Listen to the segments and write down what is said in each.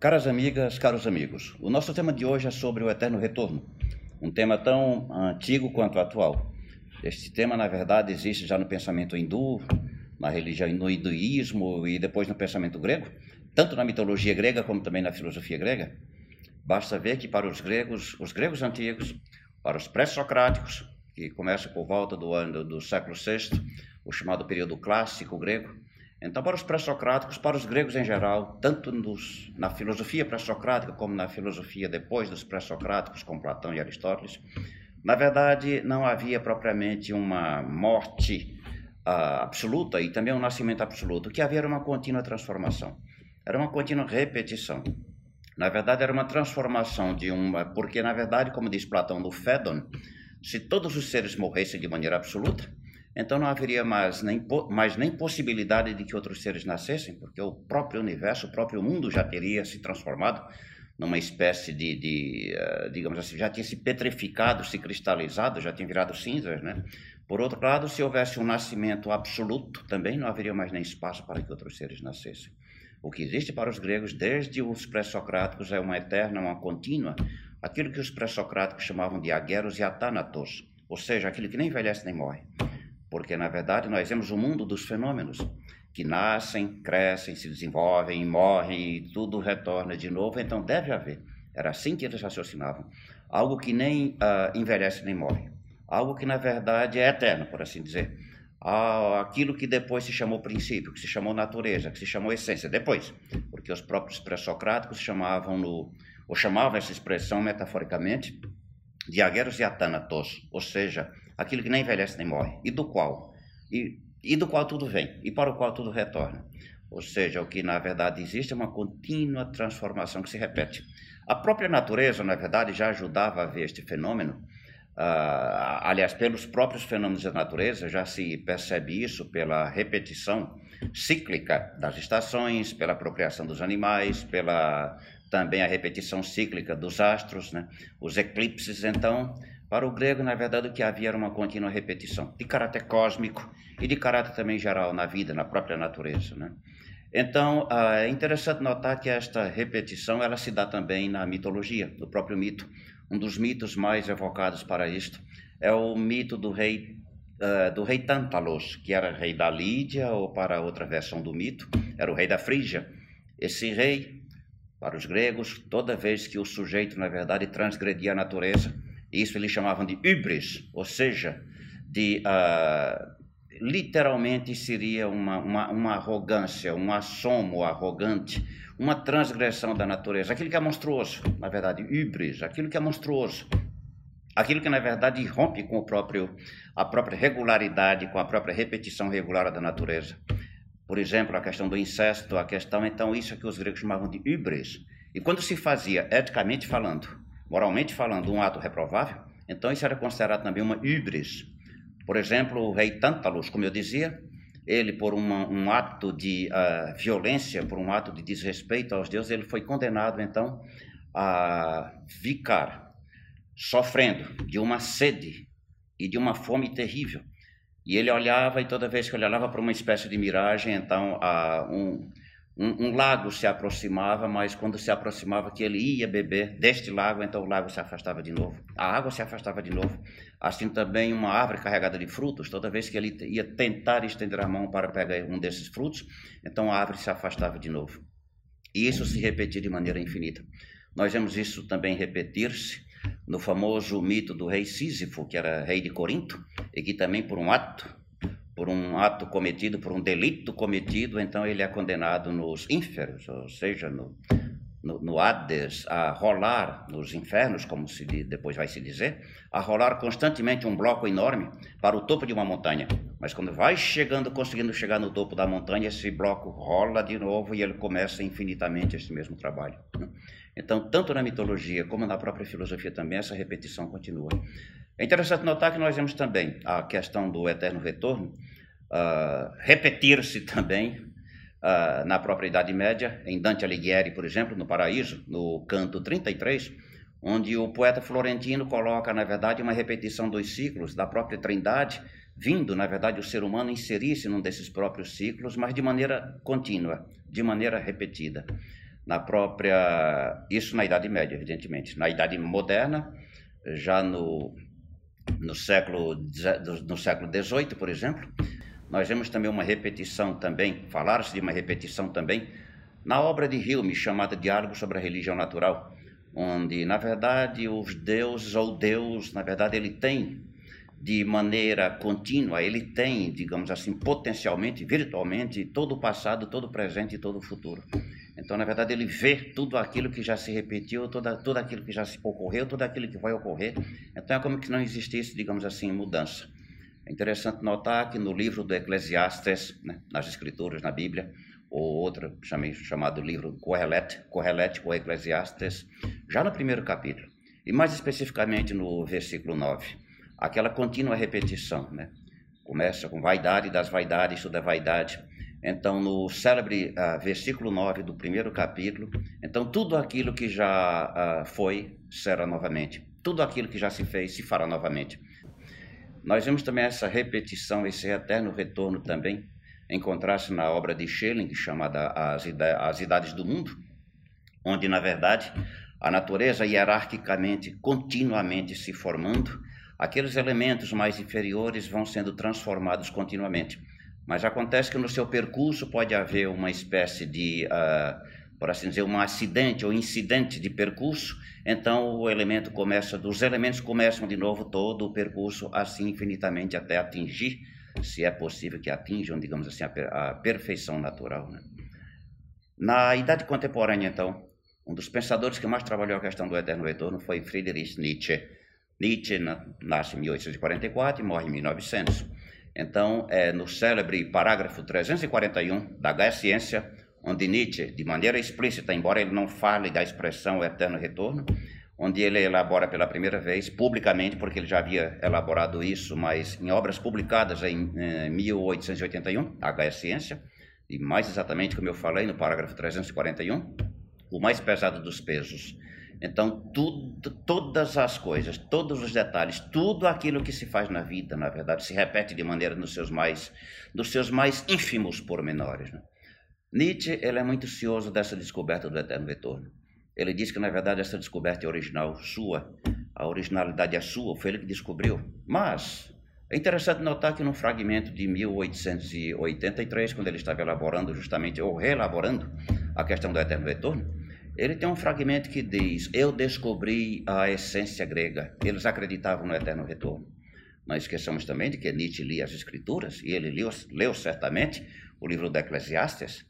Caras amigas, caros amigos, o nosso tema de hoje é sobre o eterno retorno, um tema tão antigo quanto atual. Este tema, na verdade, existe já no pensamento hindu, na religião, no hinduísmo e depois no pensamento grego, tanto na mitologia grega como também na filosofia grega. Basta ver que para os gregos, os gregos antigos, para os pré-socráticos, que começa por volta do ano do século VI, o chamado período clássico grego, então, para os pré-socráticos, para os gregos em geral, tanto nos, na filosofia pré-socrática como na filosofia depois dos pré-socráticos, com Platão e Aristóteles, na verdade, não havia propriamente uma morte uh, absoluta e também um nascimento absoluto. O que havia era uma contínua transformação, era uma contínua repetição. Na verdade, era uma transformação de uma. Porque, na verdade, como diz Platão no Fédon, se todos os seres morressem de maneira absoluta, então não haveria mais nem, mais nem possibilidade de que outros seres nascessem, porque o próprio universo, o próprio mundo já teria se transformado numa espécie de, de uh, digamos assim, já tinha se petrificado, se cristalizado, já tinha virado cinzas, né? Por outro lado, se houvesse um nascimento absoluto, também não haveria mais nem espaço para que outros seres nascessem. O que existe para os gregos, desde os pré-socráticos, é uma eterna, uma contínua, aquilo que os pré-socráticos chamavam de agueros e atánatos, ou seja, aquilo que nem envelhece nem morre. Porque, na verdade, nós vemos o mundo dos fenômenos que nascem, crescem, se desenvolvem, morrem e tudo retorna de novo. Então, deve haver. Era assim que eles raciocinavam. Algo que nem uh, envelhece nem morre. Algo que, na verdade, é eterno, por assim dizer. Ah, aquilo que depois se chamou princípio, que se chamou natureza, que se chamou essência, depois. Porque os próprios pré-socráticos chamavam no, ou chamavam essa expressão metaforicamente de agueros e atânatos, ou seja, aquilo que nem envelhece nem morre, e do qual, e, e do qual tudo vem, e para o qual tudo retorna. Ou seja, o que na verdade existe é uma contínua transformação que se repete. A própria natureza, na verdade, já ajudava a ver este fenômeno. Uh, aliás, pelos próprios fenômenos da natureza, já se percebe isso pela repetição cíclica das estações, pela procriação dos animais, pela também a repetição cíclica dos astros, né? os eclipses. Então, para o grego, na verdade, o que havia era uma contínua repetição, de caráter cósmico e de caráter também geral na vida, na própria natureza. Né? Então, ah, é interessante notar que esta repetição ela se dá também na mitologia, no próprio mito. Um dos mitos mais evocados para isto é o mito do rei uh, do rei Tantalos, que era rei da Lídia, ou para outra versão do mito, era o rei da Frígia. Esse rei, para os gregos, toda vez que o sujeito, na verdade, transgredia a natureza, isso eles chamavam de hybris, ou seja, de uh, literalmente seria uma, uma, uma, arrogância, um assomo arrogante, uma transgressão da natureza, aquilo que é monstruoso, na verdade, hybris, aquilo que é monstruoso, aquilo que na verdade rompe com o próprio, a própria regularidade, com a própria repetição regular da natureza. Por exemplo, a questão do incesto, a questão, então, isso é que os gregos chamavam de hybris. E quando se fazia, eticamente falando, moralmente falando, um ato reprovável, então isso era considerado também uma híbris. Por exemplo, o rei Tântalos, como eu dizia, ele, por uma, um ato de uh, violência, por um ato de desrespeito aos deuses, ele foi condenado, então, a ficar sofrendo de uma sede e de uma fome terrível. E ele olhava, e toda vez que ele olhava para uma espécie de miragem, então, a, um, um, um, lago se aproximava, mas quando se aproximava que ele ia beber deste lago, então o lago se afastava de novo. A água se afastava de novo. Assim também uma árvore carregada de frutos, toda vez que ele ia tentar estender a mão para pegar um desses frutos, então a árvore se afastava de novo. E isso se repetia de maneira infinita. Nós vemos isso também repetir-se no famoso mito do rei Sísifo, que era rei de Corinto, e que também por um ato por um ato cometido, por um delito cometido, então ele é condenado nos ínferos, ou seja, no, no, no Hades, a rolar nos infernos, como se depois vai se dizer, a rolar constantemente um bloco enorme para o topo de uma montanha. Mas quando vai chegando, conseguindo chegar no topo da montanha, esse bloco rola de novo e ele começa infinitamente esse mesmo trabalho. Então, tanto na mitologia como na própria filosofia também, essa repetição continua. É interessante notar que nós vemos também a questão do eterno retorno uh, repetir-se também uh, na própria Idade Média, em Dante Alighieri, por exemplo, no Paraíso, no canto 33, onde o poeta florentino coloca, na verdade, uma repetição dos ciclos da própria Trindade, vindo, na verdade, o ser humano inserir-se num desses próprios ciclos, mas de maneira contínua, de maneira repetida. na própria. Isso na Idade Média, evidentemente. Na Idade Moderna, já no, no século no século XVIII, por exemplo, nós vemos também uma repetição também, falar-se de uma repetição também, na obra de Hume, chamada Diálogo sobre a Religião Natural, onde, na verdade, os deuses, ou Deus, na verdade, ele tem de maneira contínua, ele tem, digamos assim, potencialmente, virtualmente, todo o passado, todo o presente e todo o futuro. Então, na verdade, ele vê tudo aquilo que já se repetiu, toda, tudo aquilo que já se ocorreu, tudo aquilo que vai ocorrer. Então, é como que não existisse, digamos assim, mudança. É interessante notar que no livro do Eclesiastes, né, nas Escrituras, na Bíblia, ou outro chamado livro Correlete, Correlete ou Eclesiastes, já no primeiro capítulo, e mais especificamente no versículo 9, aquela contínua repetição, né? Começa com vaidade das vaidades, tudo é vaidade, então, no célebre uh, versículo 9 do primeiro capítulo, então tudo aquilo que já uh, foi será novamente. Tudo aquilo que já se fez se fará novamente. Nós vemos também essa repetição, esse eterno retorno também, encontrar-se na obra de Schelling, chamada As, As Idades do Mundo, onde, na verdade, a natureza hierarquicamente, continuamente se formando, aqueles elementos mais inferiores vão sendo transformados continuamente. Mas acontece que no seu percurso pode haver uma espécie de, uh, por assim dizer, um acidente ou incidente de percurso. Então o elemento começa, dos elementos começam de novo todo o percurso assim infinitamente até atingir, se é possível que atinjam, digamos assim, a, per a perfeição natural. Né? Na idade contemporânea, então, um dos pensadores que mais trabalhou a questão do eterno retorno foi Friedrich Nietzsche. Nietzsche nasce em 1844 e morre em 1900. Então, é no célebre parágrafo 341 da Gaia Ciência, onde Nietzsche, de maneira explícita, embora ele não fale da expressão eterno retorno, onde ele elabora pela primeira vez, publicamente, porque ele já havia elaborado isso, mas em obras publicadas em, em 1881, a Gaia Ciência, e mais exatamente, como eu falei no parágrafo 341, o mais pesado dos pesos então, tudo, todas as coisas, todos os detalhes, tudo aquilo que se faz na vida, na verdade, se repete de maneira nos seus mais, nos seus mais ínfimos pormenores. Né? Nietzsche ele é muito cioso dessa descoberta do eterno retorno. Ele diz que, na verdade, essa descoberta é original sua, a originalidade é sua, foi ele que descobriu. Mas é interessante notar que num fragmento de 1883, quando ele estava elaborando justamente, ou reelaborando a questão do eterno retorno, ele tem um fragmento que diz: Eu descobri a essência grega. Eles acreditavam no eterno retorno. Nós esqueçamos também de que Nietzsche lia as Escrituras e ele leu, leu certamente o livro do Eclesiastes,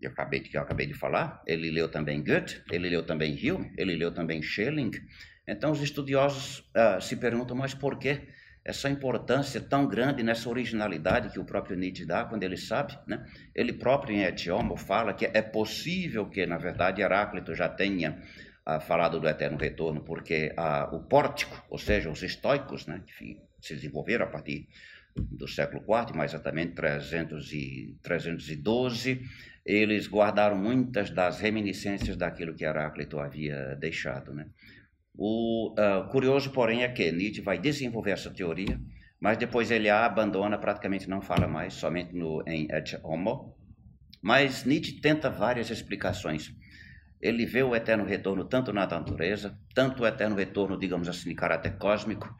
eu acabei, que eu acabei de falar. Ele leu também Goethe, ele leu também Hume, ele leu também Schelling. Então os estudiosos uh, se perguntam: mas por quê? Essa importância tão grande nessa originalidade que o próprio Nietzsche dá quando ele sabe, né? Ele próprio em Etiomo fala que é possível que, na verdade, Heráclito já tenha ah, falado do eterno retorno, porque ah, o pórtico, ou seja, os estoicos, né, que se desenvolveram a partir do século IV, mais exatamente 300 e 312, eles guardaram muitas das reminiscências daquilo que Heráclito havia deixado, né? O uh, curioso, porém, é que Nietzsche vai desenvolver essa teoria, mas depois ele a abandona, praticamente não fala mais, somente no, em Et Homo. Mas Nietzsche tenta várias explicações. Ele vê o eterno retorno tanto na natureza, tanto o eterno retorno, digamos assim, de caráter cósmico.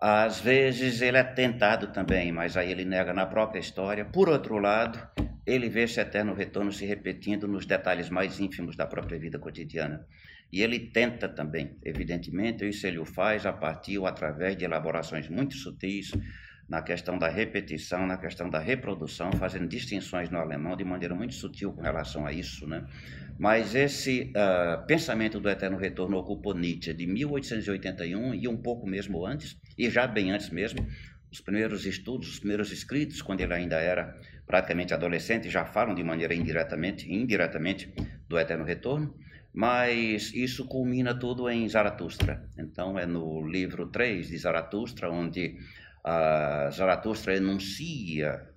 Às vezes ele é tentado também, mas aí ele nega na própria história. Por outro lado, ele vê esse eterno retorno se repetindo nos detalhes mais ínfimos da própria vida cotidiana. E ele tenta também, evidentemente, isso ele o faz a partir ou através de elaborações muito sutis na questão da repetição, na questão da reprodução, fazendo distinções no alemão de maneira muito sutil com relação a isso, né? Mas esse uh, pensamento do eterno retorno ocupou Nietzsche de 1881 e um pouco mesmo antes, e já bem antes mesmo, os primeiros estudos, os primeiros escritos, quando ele ainda era praticamente adolescente, já falam de maneira indiretamente, indiretamente do eterno retorno mas isso culmina tudo em Zaratustra. Então é no livro 3 de Zaratustra, onde uh, Zaratustra enuncia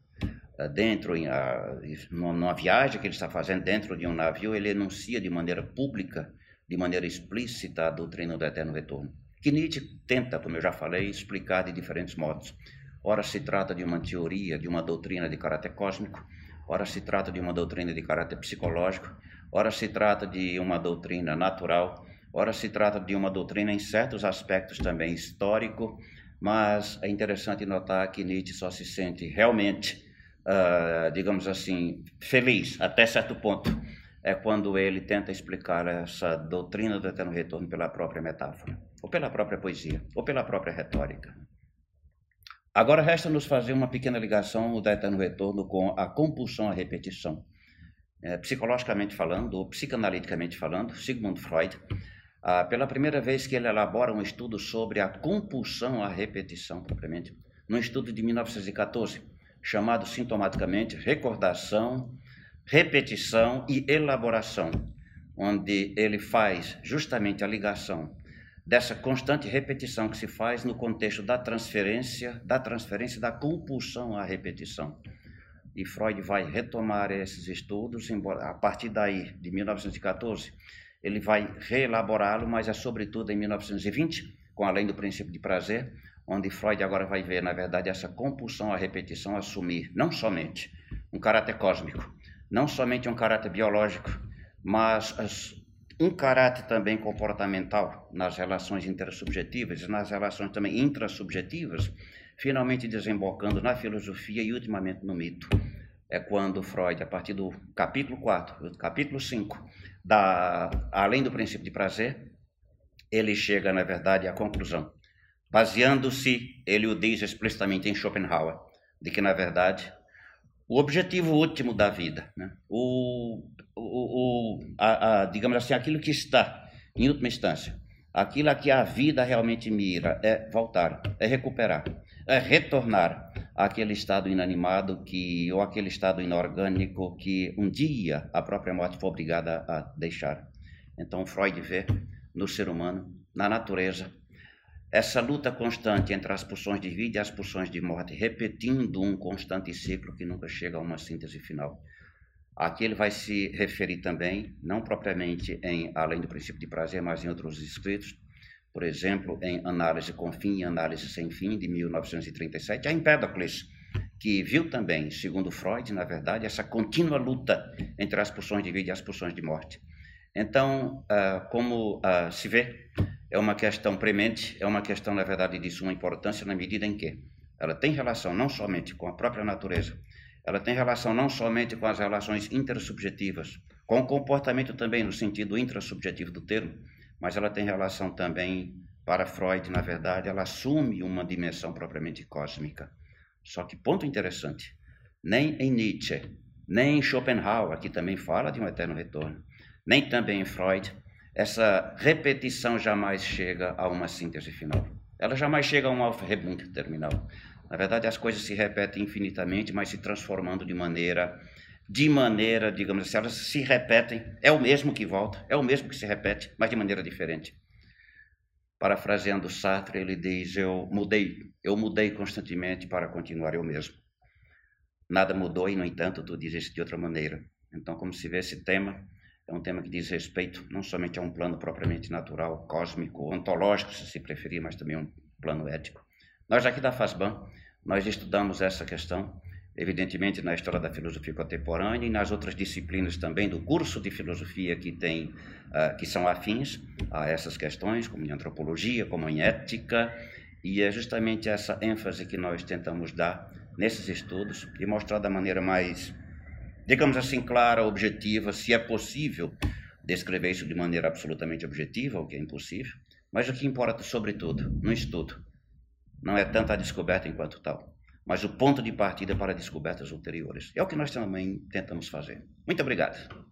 uh, dentro, uh, numa viagem que ele está fazendo dentro de um navio, ele enuncia de maneira pública, de maneira explícita a doutrina do eterno retorno. Que Nietzsche tenta, como eu já falei, explicar de diferentes modos. Ora se trata de uma teoria, de uma doutrina de caráter cósmico, ora se trata de uma doutrina de caráter psicológico, ora se trata de uma doutrina natural, ora se trata de uma doutrina em certos aspectos também histórico, mas é interessante notar que Nietzsche só se sente realmente, uh, digamos assim, feliz até certo ponto. É quando ele tenta explicar essa doutrina do eterno retorno pela própria metáfora, pela própria poesia, ou pela própria retórica. Agora resta nos fazer uma pequena ligação do eterno retorno com a compulsão à repetição. É, psicologicamente falando, ou psicanaliticamente falando, Sigmund Freud ah, pela primeira vez que ele elabora um estudo sobre a compulsão à repetição, propriamente, num estudo de 1914, chamado sintomaticamente Recordação, Repetição e Elaboração, onde ele faz justamente a ligação dessa constante repetição que se faz no contexto da transferência, da transferência da compulsão à repetição. E Freud vai retomar esses estudos, embora a partir daí, de 1914, ele vai reelaborá-lo, mas é sobretudo em 1920, com Além do Princípio de Prazer, onde Freud agora vai ver, na verdade, essa compulsão à repetição assumir não somente um caráter cósmico, não somente um caráter biológico, mas as, um caráter também comportamental nas relações intersubjetivas e nas relações também intrasubjetivas, finalmente desembocando na filosofia e ultimamente no mito. É quando Freud, a partir do capítulo 4, do capítulo 5, da, além do princípio de prazer, ele chega, na verdade, à conclusão, baseando-se, ele o diz explicitamente em Schopenhauer, de que, na verdade, o objetivo último da vida, né? o, o, o a, a, digamos assim, aquilo que está, em última instância, aquilo a que a vida realmente mira é voltar, é recuperar, é retornar àquele estado inanimado que ou aquele estado inorgânico que um dia a própria morte foi obrigada a deixar. Então Freud vê no ser humano, na natureza, essa luta constante entre as pulsões de vida e as pulsões de morte, repetindo um constante ciclo que nunca chega a uma síntese final. Aqui ele vai se referir também, não propriamente em Além do Princípio de Prazer, mas em outros escritos, por exemplo, em Análise com Fim e Análise Sem Fim, de 1937, a Empédocles, que viu também, segundo Freud, na verdade, essa contínua luta entre as pulsões de vida e as pulsões de morte. Então, uh, como uh, se vê, é uma questão premente, é uma questão, na verdade, de suma importância na medida em que ela tem relação não somente com a própria natureza, ela tem relação não somente com as relações intersubjetivas, com o comportamento também no sentido intrasubjetivo do termo, mas ela tem relação também, para Freud, na verdade, ela assume uma dimensão propriamente cósmica. Só que, ponto interessante, nem em Nietzsche, nem em Schopenhauer, que também fala de um eterno retorno, nem também em Freud, essa repetição jamais chega a uma síntese final. Ela jamais chega a um Aufhebung terminal. Na verdade, as coisas se repetem infinitamente, mas se transformando de maneira de maneira, digamos assim, elas se repetem, é o mesmo que volta, é o mesmo que se repete, mas de maneira diferente. Parafraseando Sartre, ele diz: Eu mudei, eu mudei constantemente para continuar eu mesmo. Nada mudou e, no entanto, tudo existe de outra maneira. Então, como se vê esse tema, é um tema que diz respeito não somente a um plano propriamente natural, cósmico, ontológico, se se preferir, mas também um plano ético. Nós aqui da FASBAN, nós estudamos essa questão evidentemente na história da filosofia contemporânea e nas outras disciplinas também do curso de filosofia que tem uh, que são afins a essas questões, como em antropologia, como em ética, e é justamente essa ênfase que nós tentamos dar nesses estudos e mostrar da maneira mais, digamos assim, clara, objetiva, se é possível descrever isso de maneira absolutamente objetiva, o que é impossível, mas o que importa, sobretudo, no estudo, não é tanto a descoberta enquanto tal, mas o ponto de partida para descobertas ulteriores. É o que nós também tentamos fazer. Muito obrigado.